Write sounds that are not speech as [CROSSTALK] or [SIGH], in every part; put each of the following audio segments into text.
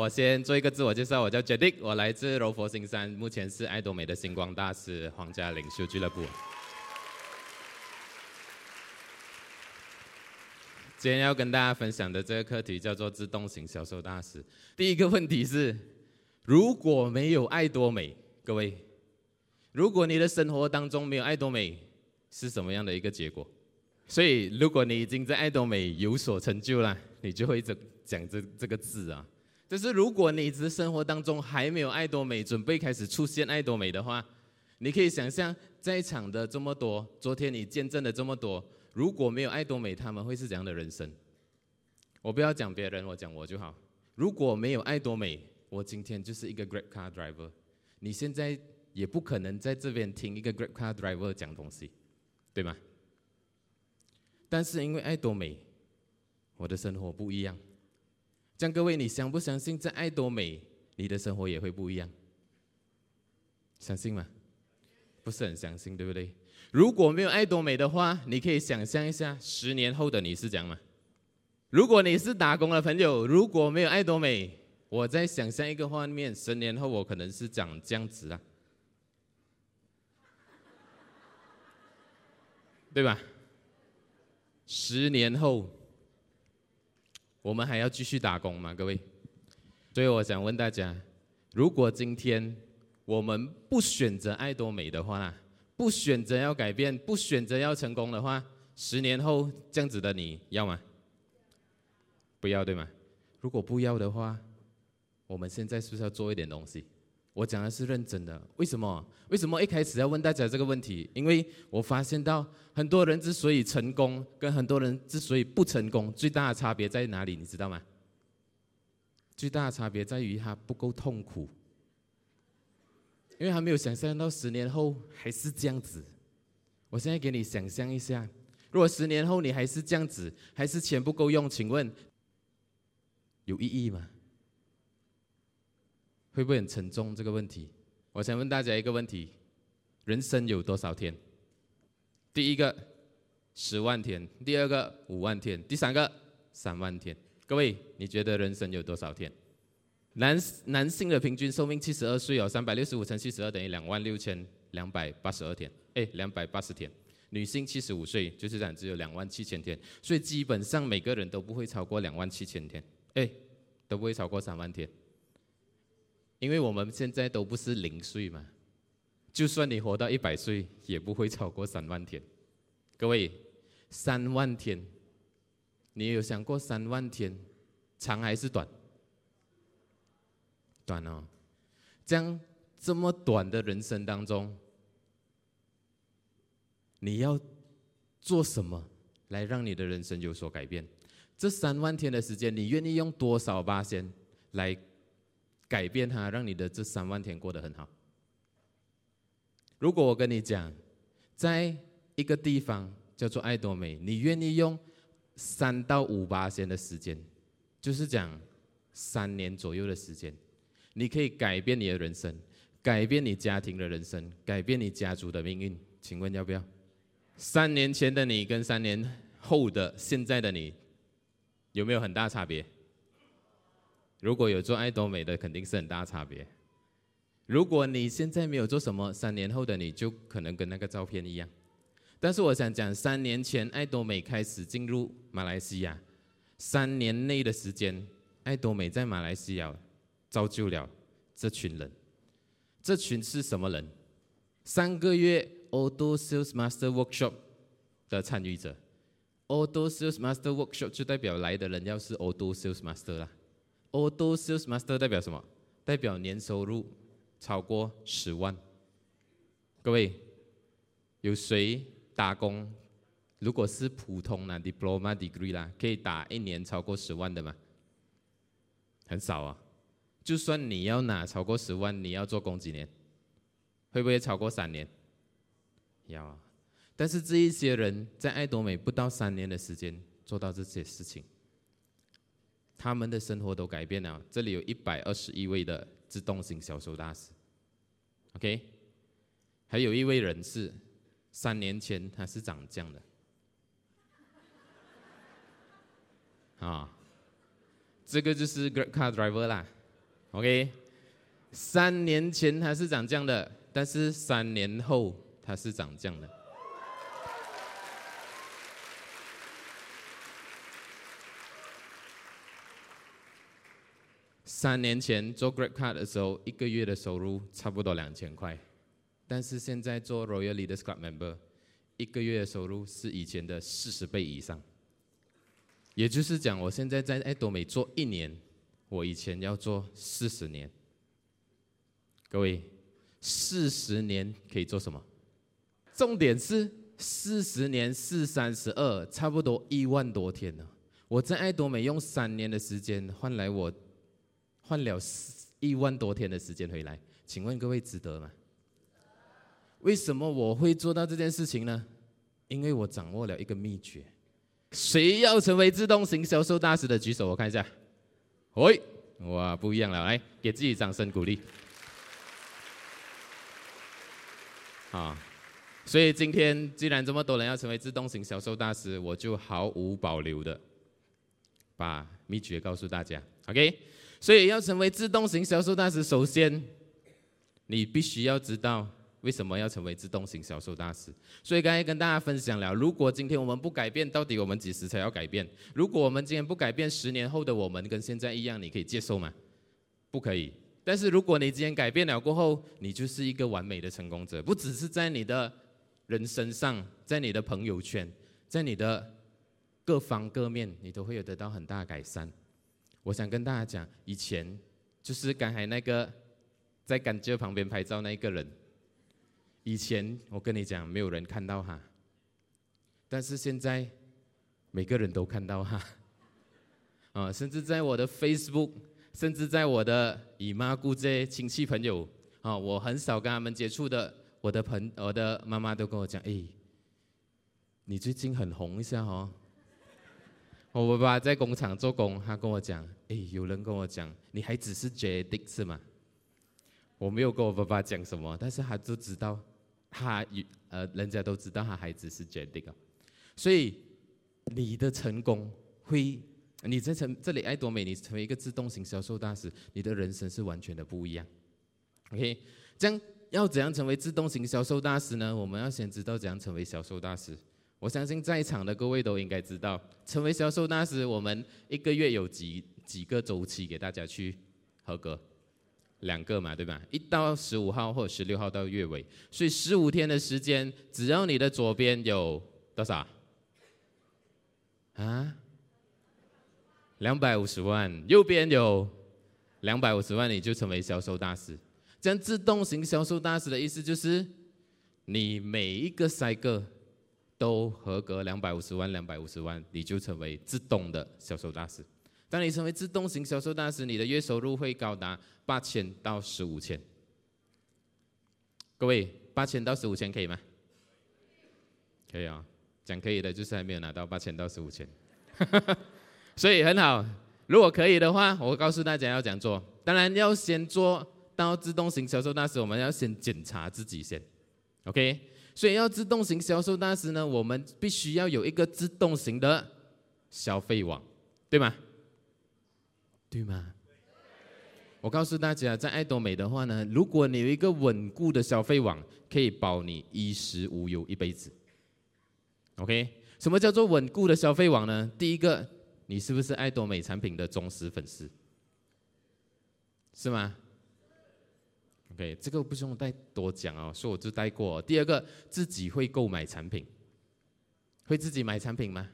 我先做一个自我介绍，我叫 Jadi 我来自柔佛新山，目前是爱多美的星光大使，皇家领袖俱乐部。今天要跟大家分享的这个课题叫做自动型销售大师。第一个问题是，如果没有爱多美，各位，如果你的生活当中没有爱多美，是什么样的一个结果？所以，如果你已经在爱多美有所成就了，你就会一直讲这这个字啊。就是如果你只是生活当中还没有爱多美，准备开始出现爱多美的话，你可以想象在场的这么多，昨天你见证的这么多，如果没有爱多美，他们会是怎样的人生？我不要讲别人，我讲我就好。如果没有爱多美，我今天就是一个 Grab Car Driver。你现在也不可能在这边听一个 Grab Car Driver 讲东西，对吗？但是因为爱多美，我的生活不一样。这样各位，你相不相信在爱多美，你的生活也会不一样？相信吗？不是很相信，对不对？如果没有爱多美的话，你可以想象一下，十年后的你是这样吗？如果你是打工的朋友，如果没有爱多美，我在想象一个画面，十年后我可能是长这样子啊，对吧？十年后。我们还要继续打工吗，各位？所以我想问大家，如果今天我们不选择爱多美的话，不选择要改变，不选择要成功的话，十年后这样子的你要吗？不要，对吗？如果不要的话，我们现在是不是要做一点东西？我讲的是认真的，为什么？为什么一开始要问大家这个问题？因为我发现到很多人之所以成功，跟很多人之所以不成功，最大的差别在哪里？你知道吗？最大的差别在于他不够痛苦，因为他没有想象到十年后还是这样子。我现在给你想象一下，如果十年后你还是这样子，还是钱不够用，请问有意义吗？会不会很沉重？这个问题，我想问大家一个问题：人生有多少天？第一个十万天，第二个五万天，第三个三万天。各位，你觉得人生有多少天？男男性的平均寿命七十二岁，有三百六十五乘七十二等于两万六千两百八十二天，哎，两百八十天。女性七十五岁，就是这样，只有两万七千天。所以基本上每个人都不会超过两万七千天，哎，都不会超过三万天。因为我们现在都不是零岁嘛，就算你活到一百岁，也不会超过三万天。各位，三万天，你有想过三万天长还是短？短哦。这样这么短的人生当中，你要做什么来让你的人生有所改变？这三万天的时间，你愿意用多少八仙来？改变它，让你的这三万天过得很好。如果我跟你讲，在一个地方叫做爱多美，你愿意用三到五八天的时间，就是讲三年左右的时间，你可以改变你的人生，改变你家庭的人生，改变你家族的命运。请问要不要？三年前的你跟三年后的现在的你，有没有很大差别？如果有做爱多美的，肯定是很大差别。如果你现在没有做什么，三年后的你就可能跟那个照片一样。但是我想讲，三年前爱多美开始进入马来西亚，三年内的时间，爱多美在马来西亚造就了这群人。这群是什么人？三个月 Auto Sales Master Workshop 的参与者。Auto Sales Master Workshop 就代表来的人要是 Auto Sales Master 啦。Auto Sales Master 代表什么？代表年收入超过十万。各位，有谁打工？如果是普通的 Diploma Degree 啦，可以打一年超过十万的吗？很少啊。就算你要拿超过十万，你要做工几年？会不会超过三年？要啊。但是这一些人在爱多美不到三年的时间做到这些事情。他们的生活都改变了。这里有一百二十一位的自动型销售大师，OK，还有一位人士三年前他是长这样的，[LAUGHS] 啊，这个就是 Grab Car Driver 啦，OK，三年前他是长这样的，但是三年后他是长这样的。三年前做 Grab Card 的时候，一个月的收入差不多两千块，但是现在做 Royal Leaders Club Member，一个月的收入是以前的四十倍以上。也就是讲，我现在在爱多美做一年，我以前要做四十年。各位，四十年可以做什么？重点是四十年四三十二，差不多一万多天呢。我在爱多美用三年的时间换来我。换了一万多天的时间回来，请问各位值得吗？为什么我会做到这件事情呢？因为我掌握了一个秘诀。谁要成为自动型销售大师的举手，我看一下。喂，哇，不一样了，来给自己掌声鼓励。啊，所以今天既然这么多人要成为自动型销售大师，我就毫无保留的把秘诀告诉大家。OK。所以要成为自动型销售大师，首先你必须要知道为什么要成为自动型销售大师。所以刚才跟大家分享了，如果今天我们不改变，到底我们几时才要改变？如果我们今天不改变，十年后的我们跟现在一样，你可以接受吗？不可以。但是如果你今天改变了过后，你就是一个完美的成功者，不只是在你的人生上，在你的朋友圈，在你的各方各面，你都会有得到很大的改善。我想跟大家讲，以前就是刚才那个在甘蔗旁边拍照那一个人，以前我跟你讲，没有人看到他，但是现在每个人都看到他，啊，甚至在我的 Facebook，甚至在我的姨妈姑姐亲戚朋友，啊，我很少跟他们接触的，我的朋，我的妈妈都跟我讲，哎，你最近很红一下哦。我爸爸在工厂做工，他跟我讲：“哎，有人跟我讲，你孩子是决定是吗？”我没有跟我爸爸讲什么，但是他就知道，他呃，人家都知道他孩子是决定。所以你的成功会，你在成这里爱多美，你成为一个自动型销售大师，你的人生是完全的不一样。OK，这样要怎样成为自动型销售大师呢？我们要先知道怎样成为销售大师。我相信在场的各位都应该知道，成为销售大师，我们一个月有几几个周期给大家去合格，两个嘛，对吧？一到十五号或十六号到月尾，所以十五天的时间，只要你的左边有多少？啊？两百五十万，右边有两百五十万，你就成为销售大师。这样自动型销售大师的意思就是，你每一个赛个。都合格两百五十万，两百五十万，你就成为自动的销售大师。当你成为自动型销售大师，你的月收入会高达八千到十五千。各位，八千到十五千可以吗？可以啊，讲可以的，就是还没有拿到八千到十五千。[LAUGHS] 所以很好，如果可以的话，我告诉大家要怎样做。当然要先做到自动型销售大师，我们要先检查自己先，OK？所以要自动型销售大师呢，我们必须要有一个自动型的消费网，对吗？对吗？我告诉大家，在爱多美的话呢，如果你有一个稳固的消费网，可以保你衣食无忧一辈子。OK？什么叫做稳固的消费网呢？第一个，你是不是爱多美产品的忠实粉丝？是吗？对，这个不用再多讲哦，说我就带过。第二个，自己会购买产品，会自己买产品吗？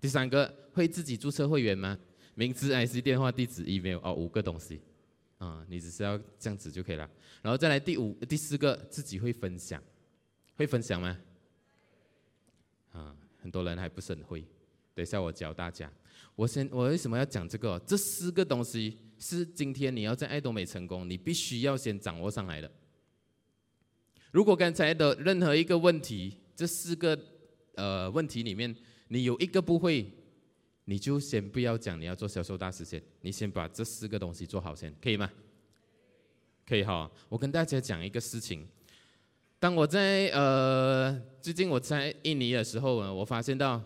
第三个，会自己注册会员吗？名字、IC、电话、地址、email 哦，五个东西，啊，你只是要这样子就可以了。然后再来第五、第四个，自己会分享，会分享吗？啊，很多人还不是很会。等一下我教大家。我先，我为什么要讲这个？这四个东西。是今天你要在爱多美成功，你必须要先掌握上来的。如果刚才的任何一个问题，这四个呃问题里面，你有一个不会，你就先不要讲你要做销售大师先，你先把这四个东西做好先，可以吗？可以哈。我跟大家讲一个事情，当我在呃最近我在印尼的时候呢，我发现到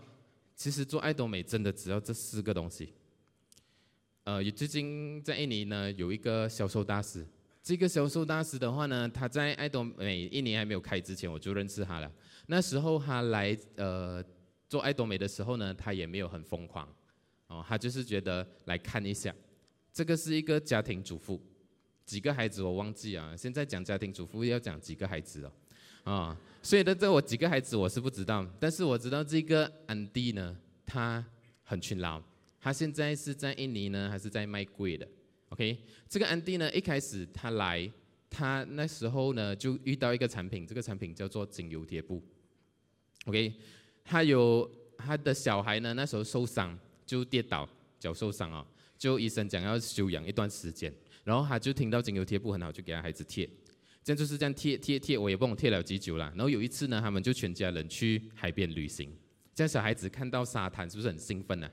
其实做爱多美真的只要这四个东西。呃，也最近在印尼呢有一个销售大师。这个销售大师的话呢，他在爱多美一年还没有开之前，我就认识他了。那时候他来呃做爱多美的时候呢，他也没有很疯狂，哦，他就是觉得来看一下。这个是一个家庭主妇，几个孩子我忘记啊。现在讲家庭主妇要讲几个孩子哦，啊、所以的这我几个孩子我是不知道，但是我知道这个安迪呢，他很勤劳。他现在是在印尼呢，还是在卖贵的？OK，这个安迪呢，一开始他来，他那时候呢就遇到一个产品，这个产品叫做精油贴布。OK，他有他的小孩呢，那时候受伤就跌倒，脚受伤啊，就医生讲要休养一段时间，然后他就听到精油贴布很好，就给他孩子贴，这样就是这样贴贴贴，我也不懂贴了几久了。然后有一次呢，他们就全家人去海边旅行，这样小孩子看到沙滩是不是很兴奋呢？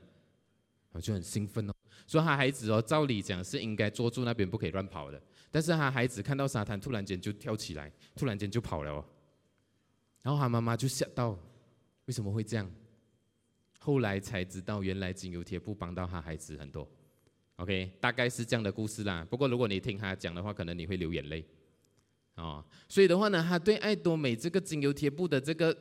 我就很兴奋哦，说他孩子哦，照理讲是应该坐住那边不可以乱跑的，但是他孩子看到沙滩，突然间就跳起来，突然间就跑了哦，然后他妈妈就吓到，为什么会这样？后来才知道，原来精油贴布帮到他孩子很多。OK，大概是这样的故事啦。不过如果你听他讲的话，可能你会流眼泪。哦，所以的话呢，他对爱多美这个精油贴布的这个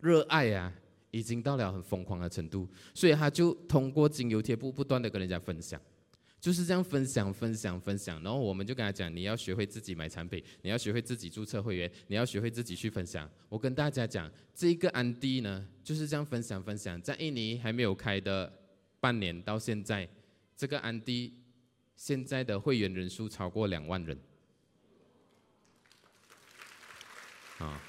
热爱啊。已经到了很疯狂的程度，所以他就通过精油贴布不断的跟人家分享，就是这样分享、分享、分享。然后我们就跟他讲，你要学会自己买产品，你要学会自己注册会员，你要学会自己去分享。我跟大家讲，这一个安迪呢就是这样分享、分享。在印尼还没有开的半年到现在，这个安迪现在的会员人数超过两万人。啊，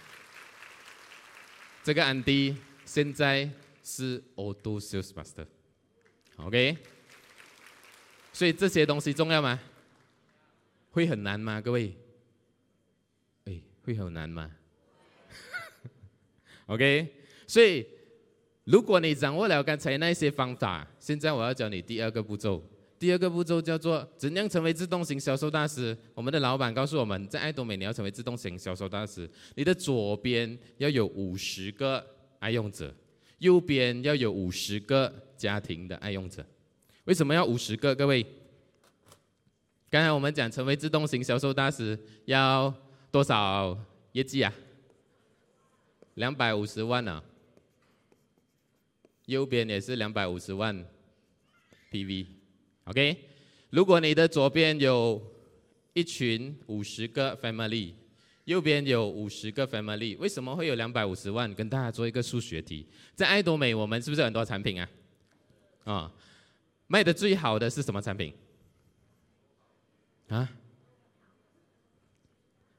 这个安迪。现在是 Auto Sales Master，OK？所以这些东西重要吗？会很难吗？各位？哎，会很难吗？[LAUGHS] OK？所以如果你掌握了刚才那些方法，现在我要教你第二个步骤。第二个步骤叫做怎样成为自动型销售大师。我们的老板告诉我们在爱多美，你要成为自动型销售大师，你的左边要有五十个。爱用者，右边要有五十个家庭的爱用者。为什么要五十个？各位，刚才我们讲成为自动型销售大师要多少业绩啊？两百五十万啊。右边也是两百五十万 PV。OK，如果你的左边有一群五十个 family。右边有五十个 family，为什么会有两百五十万？跟大家做一个数学题，在爱多美，我们是不是很多产品啊？啊、卖的最好的是什么产品？啊？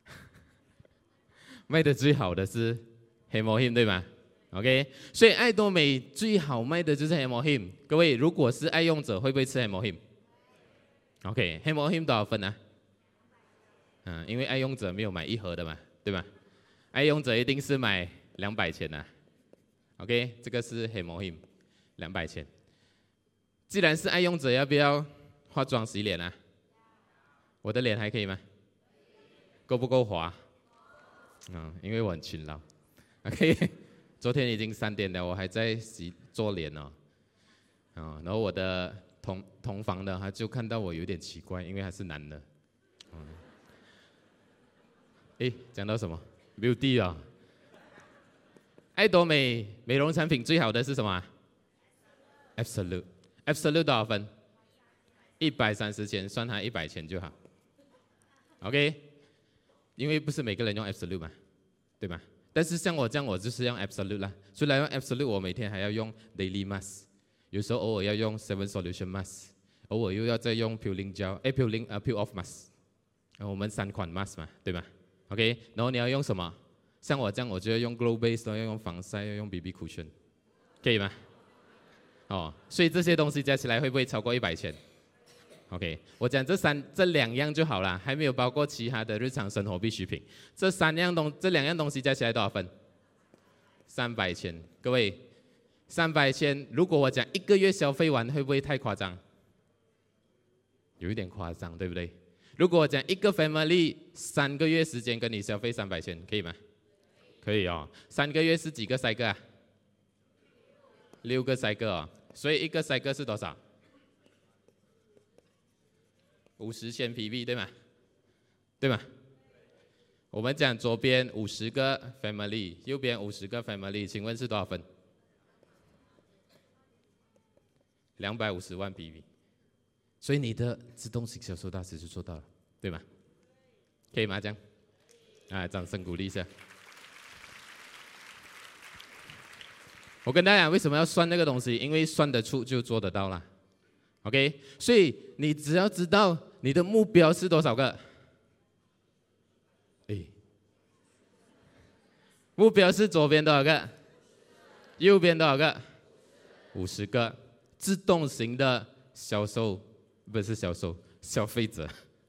[LAUGHS] 卖的最好的是黑魔 him 对吗？OK，所以爱多美最好卖的就是黑魔 him。各位，如果是爱用者，会不会吃黑魔 him？OK，黑魔 him 多少分呢、啊？嗯，因为爱用者没有买一盒的嘛，对吧？爱用者一定是买两百钱的。OK，这个是黑魔 him，两百钱。既然是爱用者，要不要化妆洗脸啊？我的脸还可以吗？够不够滑？嗯，因为我很勤劳。OK，昨天已经三点了，我还在洗做脸哦。啊，然后我的同同房的他就看到我有点奇怪，因为他是男的。哎，讲到什么？Beauty 啊！爱多美美容产品最好的是什么？Absolute，Absolute 多少分？一百三十钱，算他一百钱就好。OK，因为不是每个人用 Absolute 嘛，对吧？但是像我这样，我就是用 Absolute 啦。虽然用 Absolute，我每天还要用 Daily Mask，有时候偶尔要用 Seven Solution Mask，偶尔又要再用 Peeling Gel，哎，Peeling 啊 Peel Off Mask，我们三款 Mask 嘛，对吗？OK，然后你要用什么？像我这样，我就要用 Glow Base，要用防晒，要用 BB Cushion，可以吗？哦，所以这些东西加起来会不会超过一百钱？OK，我讲这三这两样就好了，还没有包括其他的日常生活必需品。这三样东这两样东西加起来多少分？三百千。各位，三百千，如果我讲一个月消费完，会不会太夸张？有一点夸张，对不对？如果我讲一个 family 三个月时间跟你消费三百千，可以吗？可以哦。三个月是几个 cycle 啊？六个 cycle 哦。所以一个 cycle 是多少？五十千 PB 对吗？对吗？我们讲左边五十个 family，右边五十个 family，请问是多少分？两百五十万 PB，所以你的自动型销售大师就做到了，对吗？可以吗？这样，啊，掌声鼓励一下。我跟大家讲，为什么要算那个东西？因为算得出就做得到了。OK，所以你只要知道你的目标是多少个，哎，目标是左边多少个，右边多少个，五十个。自动型的销售不是销售，消费者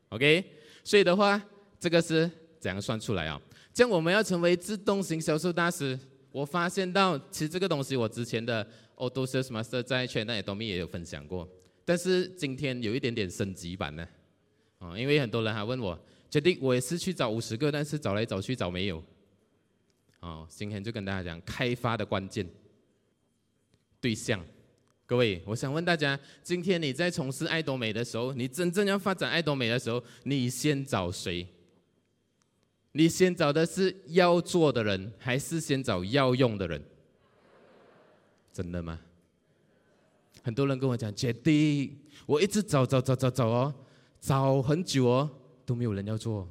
，OK，所以的话，这个是怎样算出来啊？这样我们要成为自动型销售大师，我发现到其实这个东西我之前的 Auto Sales Master 在 China Atomy 也有分享过，但是今天有一点点升级版呢，啊，因为很多人还问我，决定我也是去找五十个，但是找来找去找没有，哦，今天就跟大家讲开发的关键对象。各位，我想问大家，今天你在从事爱多美的时候，你真正要发展爱多美的时候，你先找谁？你先找的是要做的人，还是先找要用的人？真的吗？很多人跟我讲，姐弟，我一直找找找找找哦，找很久哦，都没有人要做。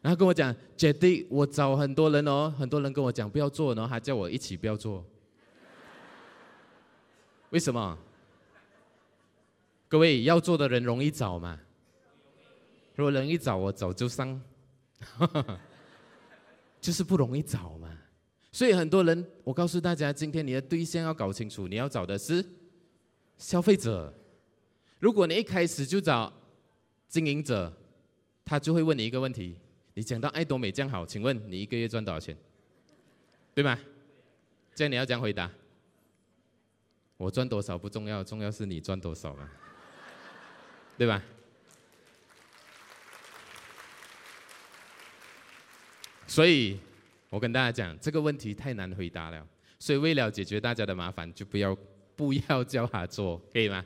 然后跟我讲，姐弟，我找很多人哦，很多人跟我讲不要做，然后还叫我一起不要做。为什么？各位要做的人容易找吗？如果容易找，我早就上，[LAUGHS] 就是不容易找嘛。所以很多人，我告诉大家，今天你的对象要搞清楚，你要找的是消费者。如果你一开始就找经营者，他就会问你一个问题：你讲到爱多美这样好，请问你一个月赚多少钱？对吗？这样你要这样回答。我赚多少不重要，重要是你赚多少嘛，对吧？所以，我跟大家讲，这个问题太难回答了。所以，为了解决大家的麻烦，就不要不要叫他做，可以吗？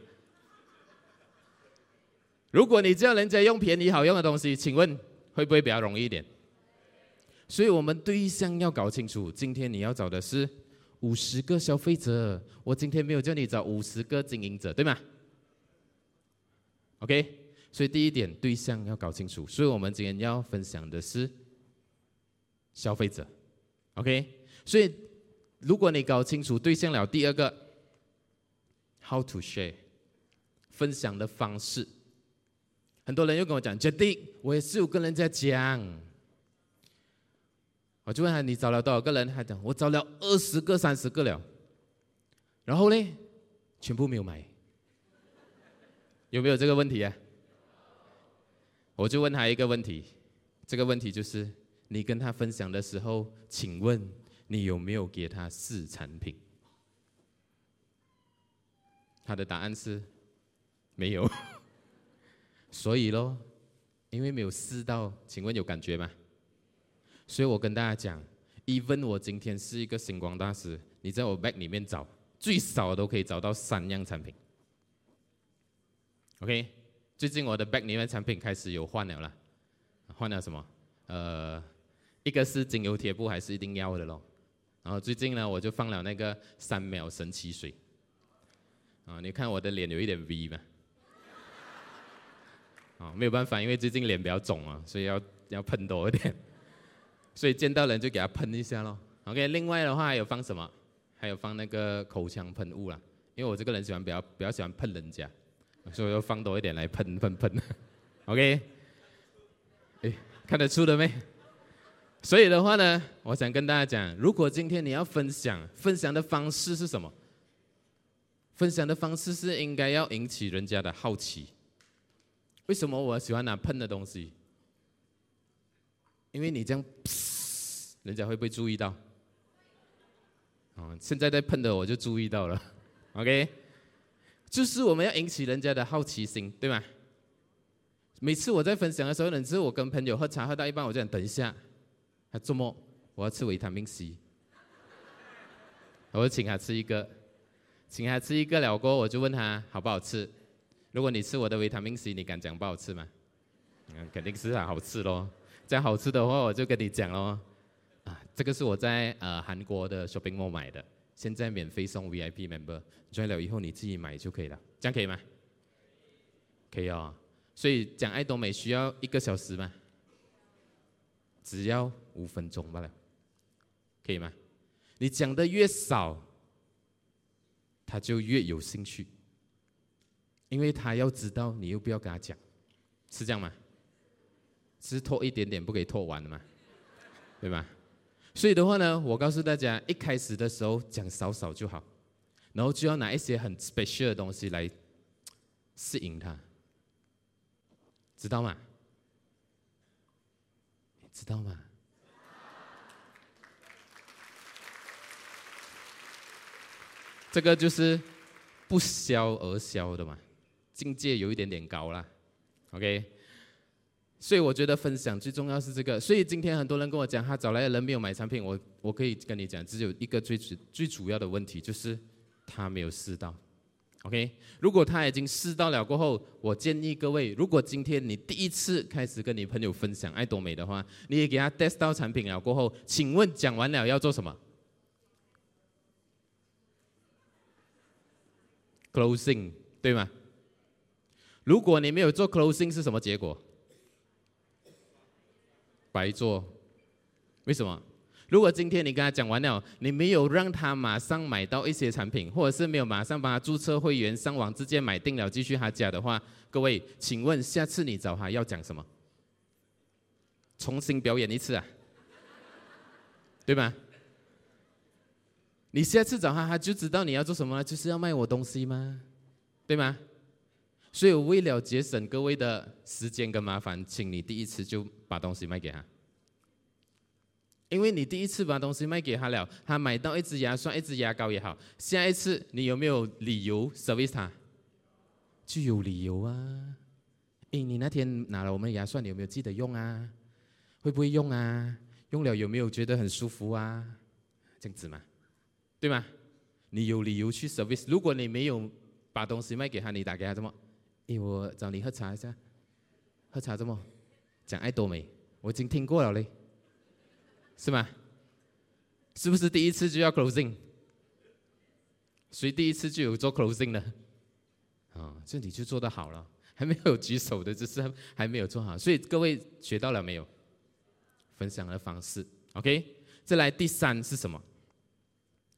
如果你叫人家用便宜好用的东西，请问会不会比较容易一点？所以我们对象要搞清楚，今天你要找的是。五十个消费者，我今天没有叫你找五十个经营者，对吗？OK，所以第一点对象要搞清楚，所以我们今天要分享的是消费者，OK，所以如果你搞清楚对象了，第二个 How to share，分享的方式，很多人又跟我讲，决定我也是有跟人家讲。我就问他：“你找了多少个人？”他讲：“我找了二十个、三十个了。”然后呢，全部没有买。有没有这个问题啊？我就问他一个问题，这个问题就是：你跟他分享的时候，请问你有没有给他试产品？他的答案是没有。所以咯，因为没有试到，请问有感觉吗？所以我跟大家讲，even 我今天是一个星光大师，你在我 bag 里面找，最少都可以找到三样产品。OK，最近我的 bag 里面产品开始有换了啦，换了什么？呃，一个是精油贴布，还是一定要的咯。然后最近呢，我就放了那个三秒神奇水。啊，你看我的脸有一点 V 嘛？啊，没有办法，因为最近脸比较肿啊，所以要要喷多一点。[LAUGHS] 所以见到人就给他喷一下咯。OK，另外的话还有放什么？还有放那个口腔喷雾啦。因为我这个人喜欢比较比较喜欢喷人家，所以我要放多一点来喷喷喷。[LAUGHS] OK，哎，看得出了没？所以的话呢，我想跟大家讲，如果今天你要分享，分享的方式是什么？分享的方式是应该要引起人家的好奇。为什么我喜欢拿喷的东西？因为你这样，[LAUGHS] 人家会不会注意到？哦，现在在喷的我就注意到了，OK，就是我们要引起人家的好奇心，对吗？每次我在分享的时候，每次我跟朋友喝茶喝到一半，我就想等一下，他做梦，我要吃维他命 C，我就请他吃一个，请他吃一个了过后，我就问他好不好吃，如果你吃我的维他命 C，你敢讲不好吃吗？嗯，肯定是好吃咯。这样好吃的话，我就跟你讲咯。啊，这个是我在呃韩国的 shopping mall 买的，现在免费送 VIP member，join 了以后你自己买就可以了，这样可以吗？可以哦。所以讲爱多美需要一个小时吗？只要五分钟罢了，可以吗？你讲的越少，他就越有兴趣，因为他要知道你又不要跟他讲，是这样吗？是拖一点点不可以拖完的吗？对吧？所以的话呢，我告诉大家，一开始的时候讲少少就好，然后就要拿一些很 special 的东西来吸引他。知道吗？知道吗？这个就是不消而消的嘛，境界有一点点高了。OK，所以我觉得分享最重要是这个。所以今天很多人跟我讲，他找来的人没有买产品，我我可以跟你讲，只有一个最主最主要的问题，就是他没有试到。OK，如果他已经试到了过后，我建议各位，如果今天你第一次开始跟你朋友分享爱多美的话，你也给他 test 到产品了过后，请问讲完了要做什么？Closing 对吗？如果你没有做 closing 是什么结果？白做。为什么？如果今天你跟他讲完了，你没有让他马上买到一些产品，或者是没有马上帮他注册会员，上网直接买定了继续他家的话，各位，请问下次你找他要讲什么？重新表演一次啊，对吧？你下次找他，他就知道你要做什么，就是要卖我东西吗？对吗？所以为了节省各位的时间跟麻烦，请你第一次就把东西卖给他。因为你第一次把东西卖给他了，他买到一支牙刷、一支牙膏也好，下一次你有没有理由 service 他？就有理由啊！诶，你那天拿了我们牙刷，你有没有记得用啊？会不会用啊？用了有没有觉得很舒服啊？这样子嘛，对吗？你有理由去 service。如果你没有把东西卖给他，你打给他怎么？我找你喝茶一下，喝茶怎么？讲爱多美，我已经听过了嘞。是吗？是不是第一次就要 closing？谁第一次就有做 closing 的？啊、哦，这你就做得好了，还没有举手的，只是还没有做好。所以各位学到了没有？分享的方式，OK。再来第三是什么？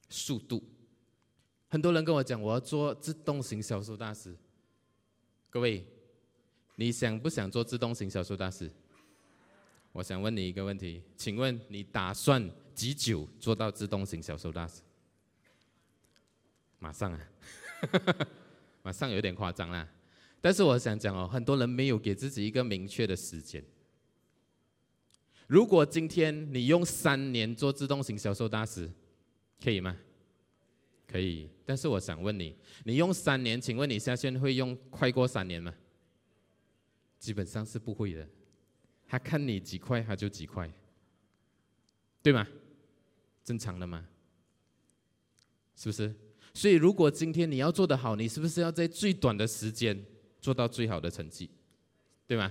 速度。很多人跟我讲，我要做自动型销售大师。各位，你想不想做自动型销售大师？我想问你一个问题，请问你打算几久做到自动型销售大师？马上啊，[LAUGHS] 马上有点夸张啦。但是我想讲哦，很多人没有给自己一个明确的时间。如果今天你用三年做自动型销售大师，可以吗？可以。但是我想问你，你用三年，请问你下线会用快过三年吗？基本上是不会的。他看你几块，他就几块，对吗？正常的吗？是不是？所以如果今天你要做得好，你是不是要在最短的时间做到最好的成绩，对吗？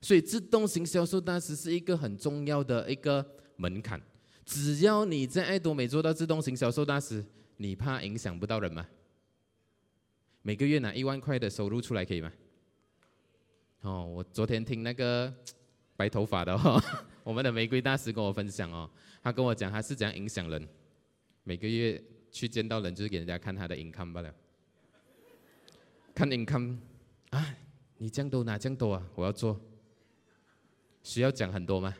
所以自动型销售大师是一个很重要的一个门槛。只要你在爱多美做到自动型销售大师，你怕影响不到人吗？每个月拿一万块的收入出来可以吗？哦，我昨天听那个 [TSK] 白头发的哦，[LAUGHS] 我们的玫瑰大师跟我分享哦，他跟我讲他是怎样影响人，每个月去见到人就是给人家看他的 income 罢了，看 income 啊，你这样多拿这样多啊，我要做，需要讲很多吗？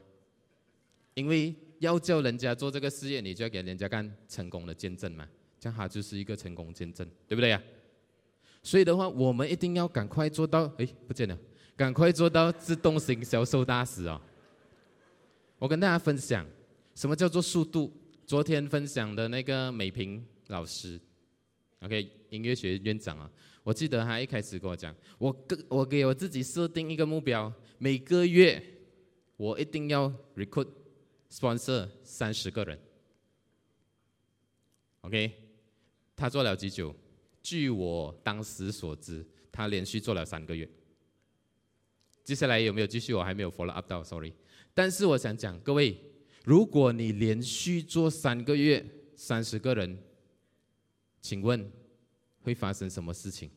因为要叫人家做这个事业，你就要给人家看成功的见证嘛，这样他就是一个成功见证，对不对呀？所以的话，我们一定要赶快做到，哎，不见了。赶快做到自动型销售大师哦！我跟大家分享什么叫做速度。昨天分享的那个美萍老师，OK，音乐学院长啊，我记得他一开始跟我讲，我给我给我自己设定一个目标，每个月我一定要 recruit sponsor 三十个人。OK，他做了几久？据我当时所知。他连续做了三个月。接下来有没有继续？我还没有 follow up 到，sorry。但是我想讲，各位，如果你连续做三个月，三十个人，请问会发生什么事情？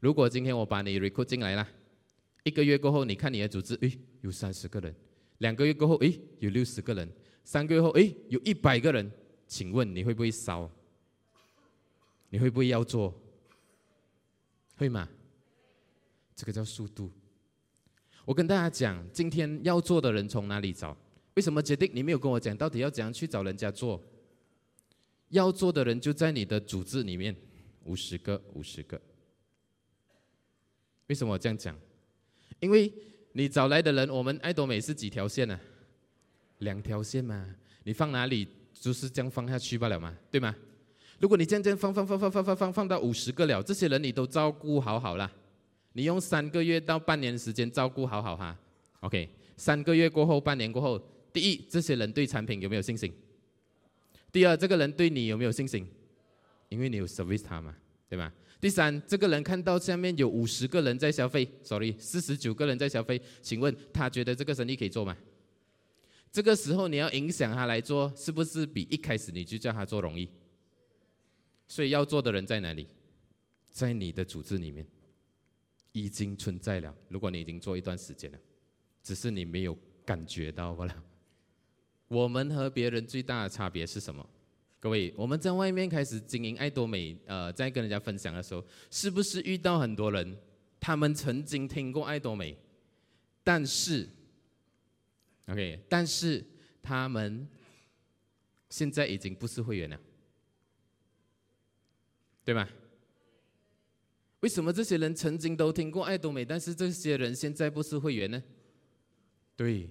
如果今天我把你 recruit 进来了，一个月过后，你看你的组织，诶，有三十个人；两个月过后，诶，有六十个人；三个月后，诶，有一百个人。请问你会不会烧？你会不会要做？会吗？这个叫速度。我跟大家讲，今天要做的人从哪里找？为什么决定？你没有跟我讲，到底要怎样去找人家做？要做的人就在你的组织里面，五十个，五十个。为什么我这样讲？因为你找来的人，我们爱多美是几条线呢？两条线嘛，你放哪里就是这样放下去罢了嘛，对吗？如果你渐渐放放放放放放放放到五十个了，这些人你都照顾好好啦，你用三个月到半年时间照顾好好哈，OK，三个月过后，半年过后，第一，这些人对产品有没有信心？第二，这个人对你有没有信心？因为你有 service 他嘛，对吧？第三，这个人看到下面有五十个人在消费，sorry，四十九个人在消费，请问他觉得这个生意可以做吗？这个时候你要影响他来做，是不是比一开始你就叫他做容易？所以要做的人在哪里？在你的组织里面，已经存在了。如果你已经做一段时间了，只是你没有感觉到罢了。我们和别人最大的差别是什么？各位，我们在外面开始经营爱多美，呃，在跟人家分享的时候，是不是遇到很多人？他们曾经听过爱多美，但是，OK，但是他们现在已经不是会员了，对吗？为什么这些人曾经都听过爱多美，但是这些人现在不是会员呢？对，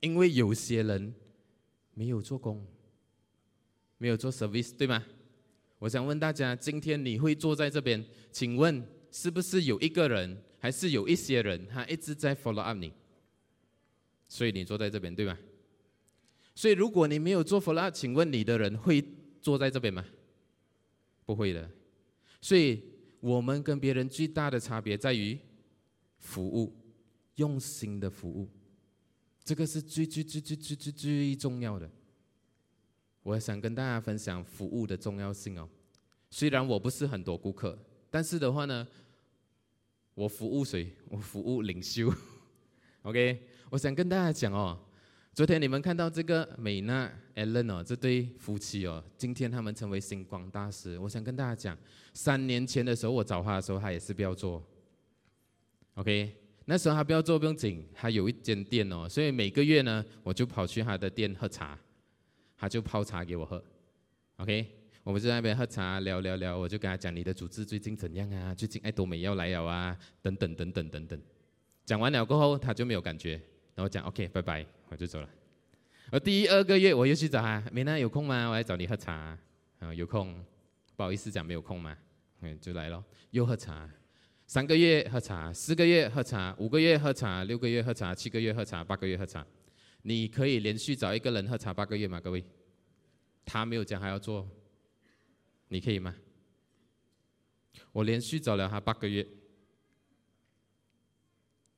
因为有些人没有做工。没有做 service 对吗？我想问大家，今天你会坐在这边，请问是不是有一个人，还是有一些人，他一直在 follow up 你？所以你坐在这边对吗？所以如果你没有做 follow up，请问你的人会坐在这边吗？不会的。所以我们跟别人最大的差别在于服务，用心的服务，这个是最最最最最最最重要的。我想跟大家分享服务的重要性哦。虽然我不是很多顾客，但是的话呢，我服务谁？我服务领袖。[LAUGHS] OK，我想跟大家讲哦，昨天你们看到这个美娜、Allen 哦，这对夫妻哦，今天他们成为星光大师。我想跟大家讲，三年前的时候我找他的时候，他也是不要做。OK，那时候他不要做不用紧，他有一间店哦，所以每个月呢，我就跑去他的店喝茶。他就泡茶给我喝，OK，我们就在那边喝茶聊聊聊，我就跟他讲你的组织最近怎样啊？最近爱多美要来了啊，等等等等等等。讲完了过后，他就没有感觉，后讲 OK，拜拜，我就走了。而第二个月我又去找他，美娜有空吗？我来找你喝茶。啊，有空，不好意思讲没有空嘛，嗯，就来了，又喝茶。三个月喝茶，四个月喝茶，五个月喝茶，六个月喝茶，七个月喝茶，八个月喝茶。你可以连续找一个人喝茶八个月吗？各位，他没有讲还要做，你可以吗？我连续找了他八个月，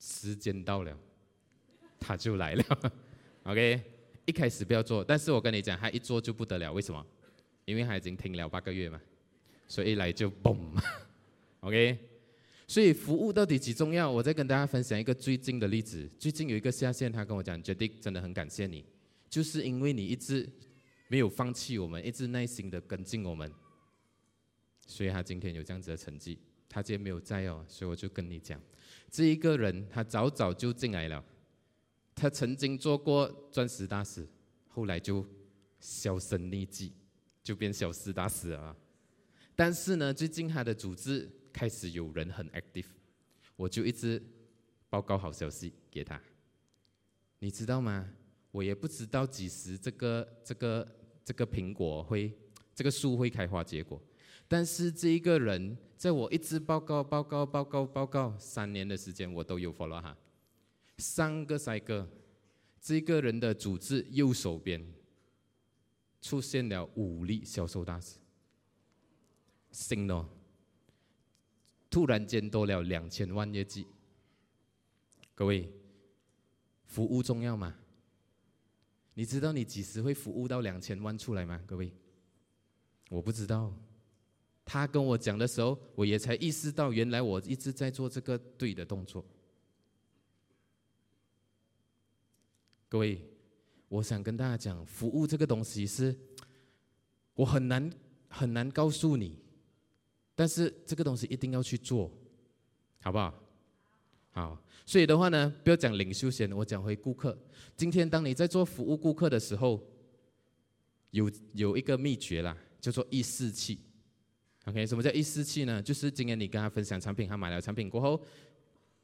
时间到了，他就来了。[LAUGHS] OK，一开始不要做，但是我跟你讲，他一做就不得了，为什么？因为他已经听了八个月嘛，所以一来就嘣。[LAUGHS] OK。所以服务到底几重要？我再跟大家分享一个最近的例子。最近有一个下线，他跟我讲，Jadi 真的很感谢你，就是因为你一直没有放弃我们，一直耐心的跟进我们，所以他今天有这样子的成绩。他今天没有在哦，所以我就跟你讲，这一个人他早早就进来了，他曾经做过钻石大使，后来就销声匿迹，就变小时大使了。但是呢，最近他的组织。开始有人很 active，我就一直报告好消息给他。你知道吗？我也不知道几时这个这个这个苹果会这个树会开花结果。但是这一个人在我一直报告报告报告报告三年的时间，我都有 follow 哈。上个赛哥，这个人的组织右手边出现了五例销售大使，新的。突然间多了两千万业绩。各位，服务重要吗？你知道你几时会服务到两千万出来吗？各位，我不知道。他跟我讲的时候，我也才意识到，原来我一直在做这个对的动作。各位，我想跟大家讲，服务这个东西是，我很难很难告诉你，但是这个东西一定要去做，好不好？好，所以的话呢，不要讲领袖先，我讲回顾客。今天当你在做服务顾客的时候，有有一个秘诀啦，叫做一四七。OK，什么叫一四七呢？就是今天你跟他分享产品，他买了产品过后，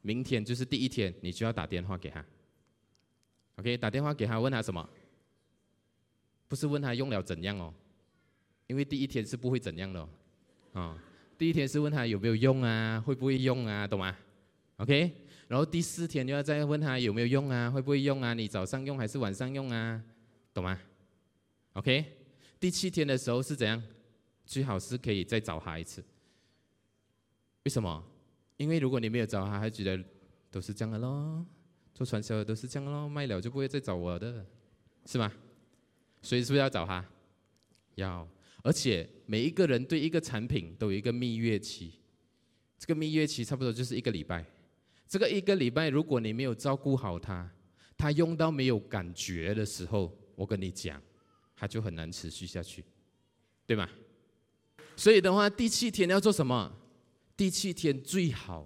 明天就是第一天，你就要打电话给他。OK，打电话给他问他什么？不是问他用了怎样哦，因为第一天是不会怎样的哦。哦，第一天是问他有没有用啊，会不会用啊，懂吗？OK，然后第四天就要再问他有没有用啊，会不会用啊？你早上用还是晚上用啊？懂吗？OK，第七天的时候是怎样？最好是可以再找他一次。为什么？因为如果你没有找他，他觉得都是这样的咯。做传销的都是这样的咯，卖了就不会再找我的，是吗？所以是不是要找他？要。而且每一个人对一个产品都有一个蜜月期，这个蜜月期差不多就是一个礼拜。这个一个礼拜，如果你没有照顾好他，他用到没有感觉的时候，我跟你讲，他就很难持续下去，对吗？所以的话，第七天要做什么？第七天最好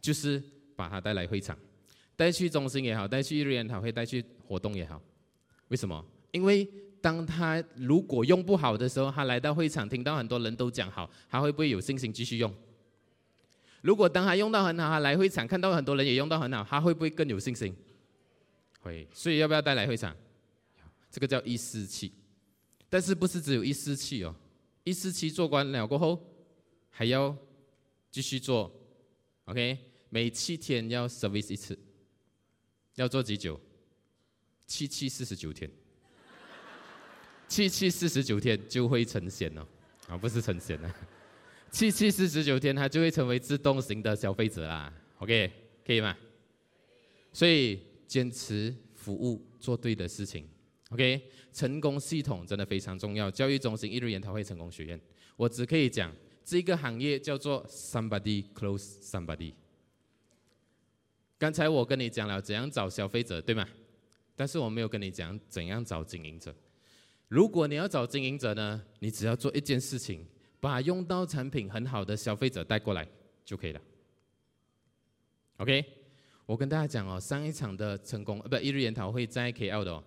就是把他带来会场，带去中心也好，带去日研讨会，带去活动也好。为什么？因为当他如果用不好的时候，他来到会场，听到很多人都讲好，他会不会有信心继续用？如果当他用到很好，他来会场看到很多人也用到很好，他会不会更有信心？会。所以要不要带来会场？这个叫一四七，但是不是只有一四七哦？一四七做完了过后，还要继续做，OK？每七天要 service 一次，要做几久？七七四十九天，七七四十九天就会成仙了，啊，不是成仙了，七七四十九天他就会成为自动型的消费者啦，OK？可以吗？所以坚持服务，做对的事情。OK，成功系统真的非常重要。教育中心一日研讨会成功学院，我只可以讲这个行业叫做 somebody close somebody。刚才我跟你讲了怎样找消费者，对吗？但是我没有跟你讲怎样找经营者。如果你要找经营者呢，你只要做一件事情，把用到产品很好的消费者带过来就可以了。OK，我跟大家讲哦，上一场的成功，呃，不，一日研讨会在 KL 的哦。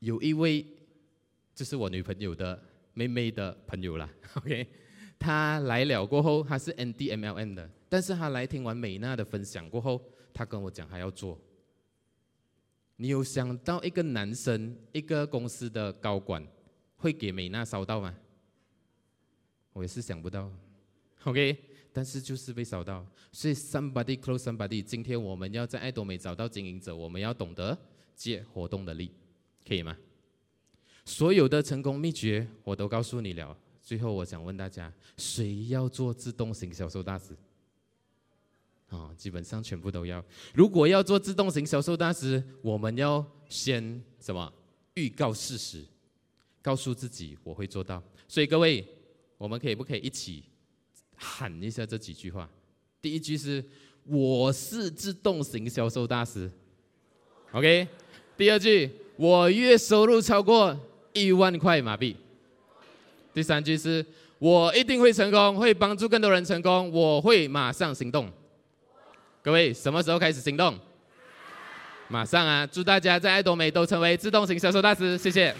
有一位就是我女朋友的妹妹的朋友啦，OK，她来了过后，她是 NDMLM 的，但是他来听完美娜的分享过后，他跟我讲还要做。你有想到一个男生，一个公司的高管会给美娜烧到吗？我也是想不到，OK，但是就是被烧到，所以 somebody close somebody，今天我们要在爱多美找到经营者，我们要懂得借活动的力。可以吗？所有的成功秘诀我都告诉你了。最后，我想问大家：谁要做自动型销售大师？哦，基本上全部都要。如果要做自动型销售大师，我们要先什么？预告事实，告诉自己我会做到。所以各位，我们可以不可以一起喊一下这几句话？第一句是：我是自动型销售大师。OK。第二句。我月收入超过一万块马币。第三句是我一定会成功，会帮助更多人成功，我会马上行动。各位，什么时候开始行动？马上啊！祝大家在爱多美都成为自动型销售大师，谢谢。